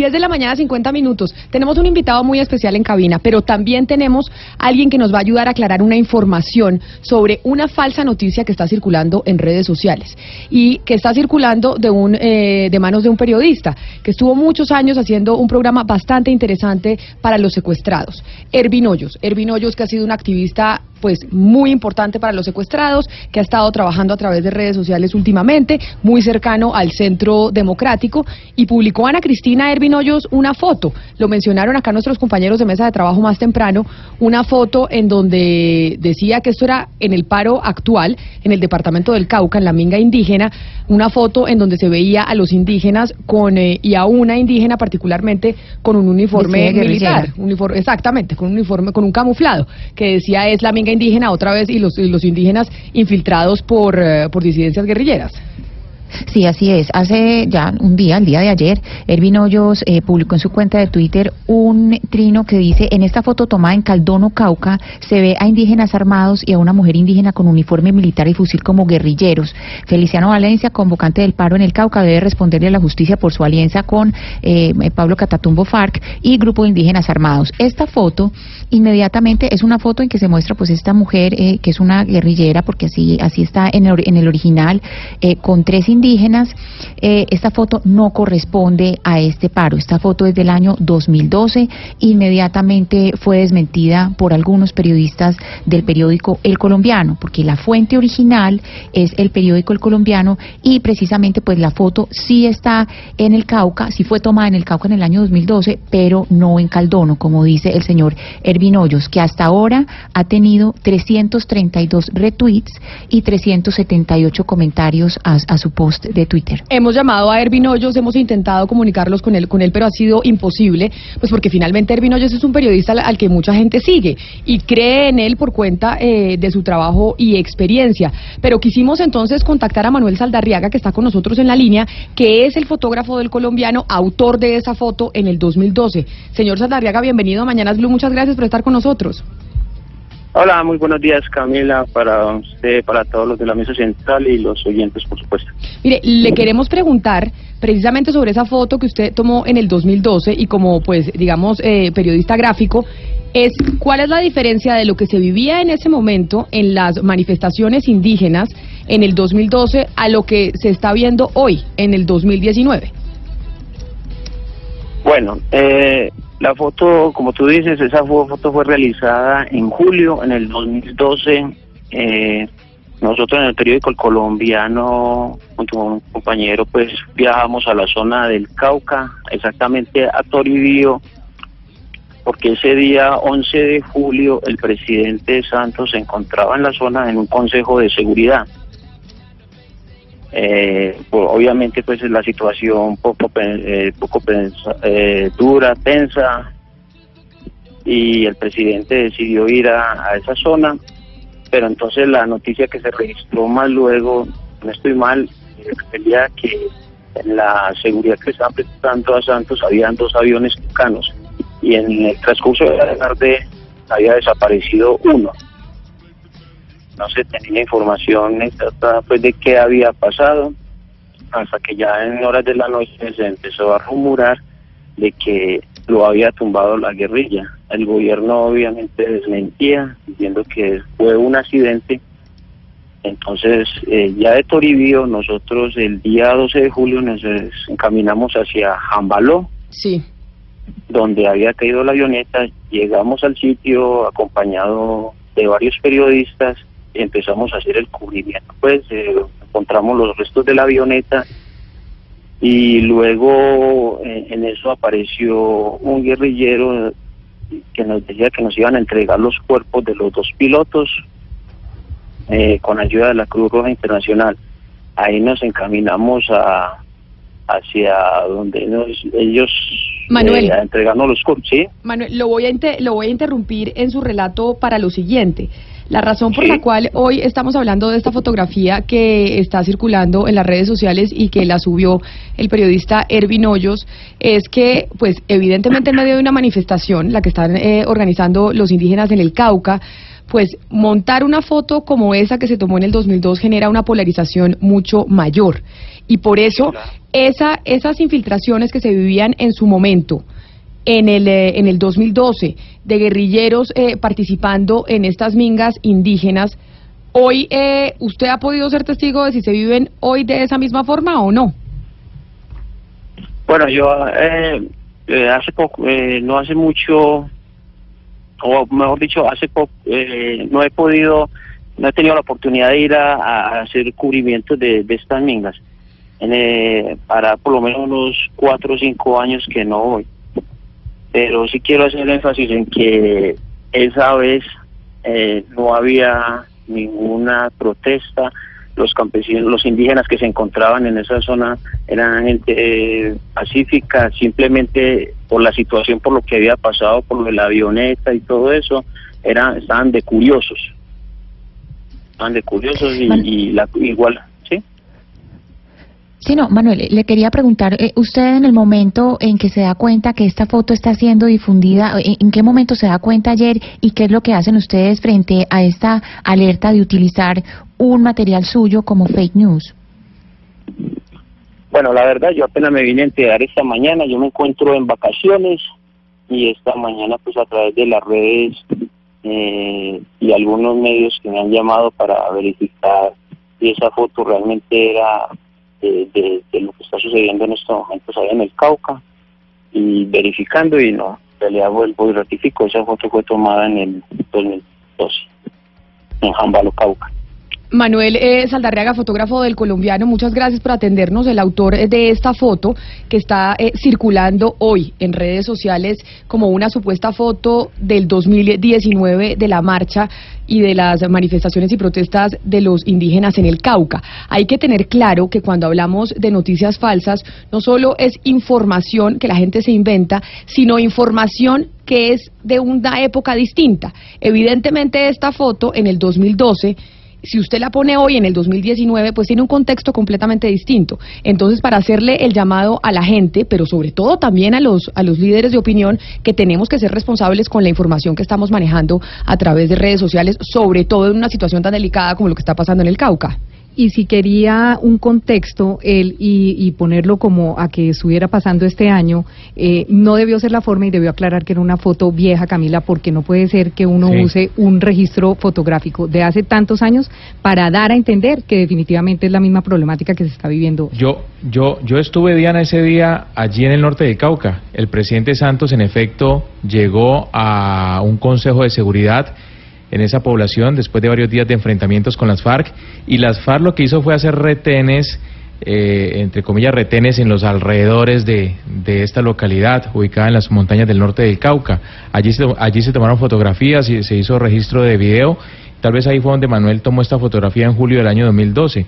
10 de la mañana, 50 minutos. Tenemos un invitado muy especial en cabina, pero también tenemos alguien que nos va a ayudar a aclarar una información sobre una falsa noticia que está circulando en redes sociales y que está circulando de, un, eh, de manos de un periodista que estuvo muchos años haciendo un programa bastante interesante para los secuestrados. Ervin Hoyos. Ervin Hoyos, que ha sido un activista pues muy importante para los secuestrados, que ha estado trabajando a través de redes sociales últimamente, muy cercano al Centro Democrático, y publicó Ana Cristina Ervin Hoyos una foto, lo mencionaron acá nuestros compañeros de mesa de trabajo más temprano, una foto en donde decía que esto era en el paro actual, en el departamento del Cauca, en la minga indígena, una foto en donde se veía a los indígenas con eh, y a una indígena particularmente con un uniforme militar, uniforme, exactamente, con un uniforme, con un camuflado, que decía es la minga indígena otra vez y los, y los indígenas infiltrados por, eh, por disidencias guerrilleras. Sí, así es. Hace ya un día, el día de ayer, Ervin Hoyos eh, publicó en su cuenta de Twitter un trino que dice, en esta foto tomada en Caldono, Cauca, se ve a indígenas armados y a una mujer indígena con uniforme militar y fusil como guerrilleros. Feliciano Valencia, convocante del paro en el Cauca, debe responderle a la justicia por su alianza con eh, Pablo Catatumbo FARC y grupo de indígenas armados. Esta foto inmediatamente es una foto en que se muestra pues esta mujer eh, que es una guerrillera, porque así, así está en el, en el original, eh, con tres indígenas. Eh, esta foto no corresponde a este paro. Esta foto es del año 2012. Inmediatamente fue desmentida por algunos periodistas del periódico El Colombiano, porque la fuente original es el periódico El Colombiano y precisamente pues la foto sí está en el Cauca, sí fue tomada en el Cauca en el año 2012, pero no en Caldono, como dice el señor Ervin Hoyos, que hasta ahora ha tenido 332 retweets y 378 comentarios a, a su post de Twitter. Hemos llamado a Ervin Hoyos, hemos intentado comunicarlos con él, con él, pero ha sido imposible, pues porque finalmente Ervin Hoyos es un periodista al, que mucha gente sigue y cree en él por cuenta eh, de su trabajo y experiencia. Pero quisimos entonces contactar a Manuel Saldarriaga, que está con nosotros en la línea, que es el fotógrafo del colombiano, autor de esa foto en el 2012. Señor Saldarriaga, bienvenido a Mañanas Blue, muchas gracias por estar con nosotros. Hola, muy buenos días Camila, para usted, para todos los de la mesa central y los oyentes, por supuesto. Mire, le queremos preguntar precisamente sobre esa foto que usted tomó en el 2012 y como, pues, digamos, eh, periodista gráfico, es cuál es la diferencia de lo que se vivía en ese momento en las manifestaciones indígenas en el 2012 a lo que se está viendo hoy, en el 2019. Bueno, eh, la foto, como tú dices, esa fo- foto fue realizada en julio, en el 2012. Eh, nosotros en el periódico El Colombiano, junto con un compañero, pues viajamos a la zona del Cauca, exactamente a Toribío, porque ese día 11 de julio el presidente Santos se encontraba en la zona en un consejo de seguridad. Eh, pues, obviamente pues la situación poco eh, poco eh, dura tensa y el presidente decidió ir a, esa zona pero entonces la noticia que se registró más luego no estoy mal refería que en la seguridad que estaban prestando a Santos habían dos aviones tucanos y en el transcurso de la tarde había desaparecido uno no se tenía información exacta pues de qué había pasado hasta que ya en horas de la noche se empezó a rumorar de que lo había tumbado la guerrilla. El gobierno obviamente desmentía diciendo que fue un accidente. Entonces, eh, ya de Toribío, nosotros el día 12 de julio nos encaminamos hacia Jambaló, Sí. donde había caído la avioneta. Llegamos al sitio acompañado de varios periodistas empezamos a hacer el cubrimiento. Pues eh, encontramos los restos de la avioneta y luego eh, en eso apareció un guerrillero que nos decía que nos iban a entregar los cuerpos de los dos pilotos eh, con ayuda de la Cruz Roja Internacional. Ahí nos encaminamos a, hacia donde nos- ellos Manuel. eh, entregando los cursos, ¿sí? Manuel, lo voy, a inter- lo voy a interrumpir en su relato para lo siguiente. La razón por la cual hoy estamos hablando de esta fotografía que está circulando en las redes sociales y que la subió el periodista Ervin Hoyos es que, pues, evidentemente en medio de una manifestación, la que están eh, organizando los indígenas en el Cauca, pues montar una foto como esa que se tomó en el 2002 genera una polarización mucho mayor. Y por eso, esa, esas infiltraciones que se vivían en su momento, en el, eh, en el 2012 de guerrilleros eh, participando en estas mingas indígenas. Hoy, eh, ¿usted ha podido ser testigo de si se viven hoy de esa misma forma o no? Bueno, yo eh, eh, hace poco, eh, no hace mucho, o mejor dicho, hace poco, no he podido, no he tenido la oportunidad de ir a, hacer cubrimiento de, estas mingas. En, para por lo menos unos cuatro o cinco años que no voy. Pero sí quiero hacer énfasis en que esa vez eh, no había ninguna protesta, los campesinos, los indígenas que se encontraban en esa zona eran gente eh, pacífica, simplemente por la situación, por lo que había pasado, por lo de la avioneta y todo eso, eran, estaban de curiosos, estaban de curiosos y, y la, igual, ¿sí? No, Manuel, le quería preguntar, eh, usted en el momento en que se da cuenta que esta foto está siendo difundida, ¿en, en qué momento se da cuenta ayer y qué es lo que hacen ustedes frente a esta alerta de utilizar un material suyo como fake news? Bueno, la verdad, yo apenas me vine a enterar esta mañana, yo me encuentro en vacaciones y esta mañana pues a través de las redes eh, y algunos medios que me han llamado para verificar si esa foto realmente era de, de- lo que está sucediendo en estos momentos allá en el Cauca y verificando y no, en realidad vuelvo y ratifico, esa foto fue tomada en el 2012 en Jambalo, Cauca. Manuel eh, Saldarriaga, fotógrafo del colombiano, muchas gracias por atendernos. El autor eh, de esta foto que está eh, circulando hoy en redes sociales como una supuesta foto del 2019 de la marcha y de las manifestaciones y protestas de los indígenas en el Cauca. Hay que tener claro que cuando hablamos de noticias falsas, no solo es información que la gente se inventa, sino información que es de una época distinta. Evidentemente esta foto en el 2012 si usted la pone hoy en el 2019, pues tiene un contexto completamente distinto. Entonces, para hacerle el llamado a la gente, pero sobre todo también a los, a los líderes de opinión, que tenemos que ser responsables con la información que estamos manejando a través de redes sociales, sobre todo en una situación tan delicada como lo que está pasando en el Cauca. Y si quería un contexto él y, y ponerlo como a que estuviera pasando este año, eh, no debió ser la forma y debió aclarar que era una foto vieja, Camila, porque no puede ser que uno Sí. use un registro fotográfico de hace tantos años para dar a entender que definitivamente es la misma problemática que se está viviendo. Yo, yo, yo estuve, Diana, ese día allí en el norte de Cauca. El presidente Santos, en efecto, llegó a un consejo de seguridad en esa población después de varios días de enfrentamientos con las FARC. Y las FARC lo que hizo fue hacer retenes, eh, entre comillas, retenes en los alrededores de, de esta localidad, ubicada en las montañas del norte del Cauca. Allí se, allí se tomaron fotografías y se hizo registro de video. Tal vez ahí fue donde Manuel tomó esta fotografía en julio del año 2012.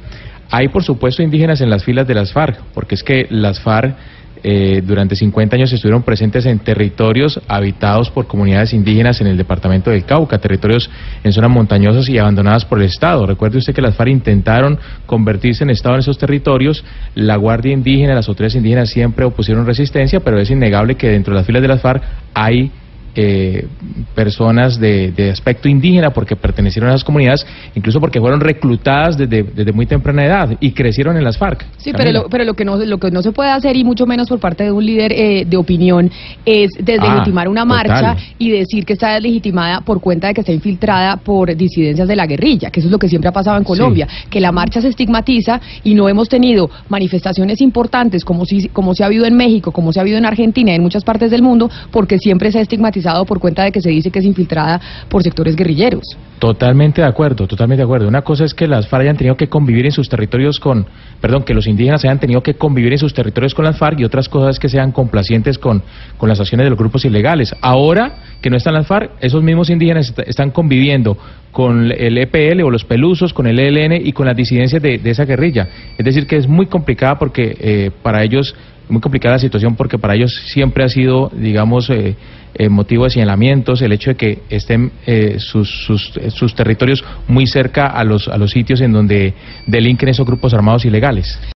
Hay, por supuesto, indígenas en las filas de las FARC, porque es que las FARC eh, durante 50 años estuvieron presentes en territorios habitados por comunidades indígenas en el departamento del Cauca, territorios en zonas montañosas y abandonadas por el Estado. Recuerde usted que las FARC intentaron convertirse en Estado en esos territorios, la Guardia Indígena, las autoridades indígenas siempre opusieron resistencia, pero es innegable que dentro de las filas de las FARC hay eh, personas de, de aspecto indígena porque pertenecieron a esas comunidades, incluso porque fueron reclutadas desde, desde muy temprana edad y crecieron en las FARC. Sí, pero lo, pero lo que no lo que no se puede hacer y mucho menos por parte de un líder eh, de opinión es deslegitimar Ah, una total. marcha y decir que está deslegitimada por cuenta de que está infiltrada por disidencias de la guerrilla, que eso es lo que siempre ha pasado en Colombia, que la marcha se estigmatiza y no hemos tenido manifestaciones importantes como si como se ha habido en México, como se ha habido en Argentina y en muchas partes del mundo, porque siempre se ha estigmatizado por cuenta de que se dice que es infiltrada por sectores guerrilleros. Totalmente de acuerdo, totalmente de acuerdo. Una cosa es que las FARC hayan tenido que convivir en sus territorios con, perdón, que los indígenas hayan tenido que convivir en sus territorios con las FARC y otras cosas que sean complacientes con, con las acciones de los grupos ilegales. Ahora que no están las FARC, esos mismos indígenas est- están conviviendo con el EPL o los pelusos, con el ELN y con las disidencias de, de esa guerrilla. Es decir, que es muy complicada porque eh, para ellos, muy complicada la situación porque para ellos siempre ha sido, digamos, eh, eh, motivo de señalamientos el hecho de que estén eh, sus, sus, eh, sus territorios muy cerca a los, a los sitios en donde delinquen esos grupos armados ilegales.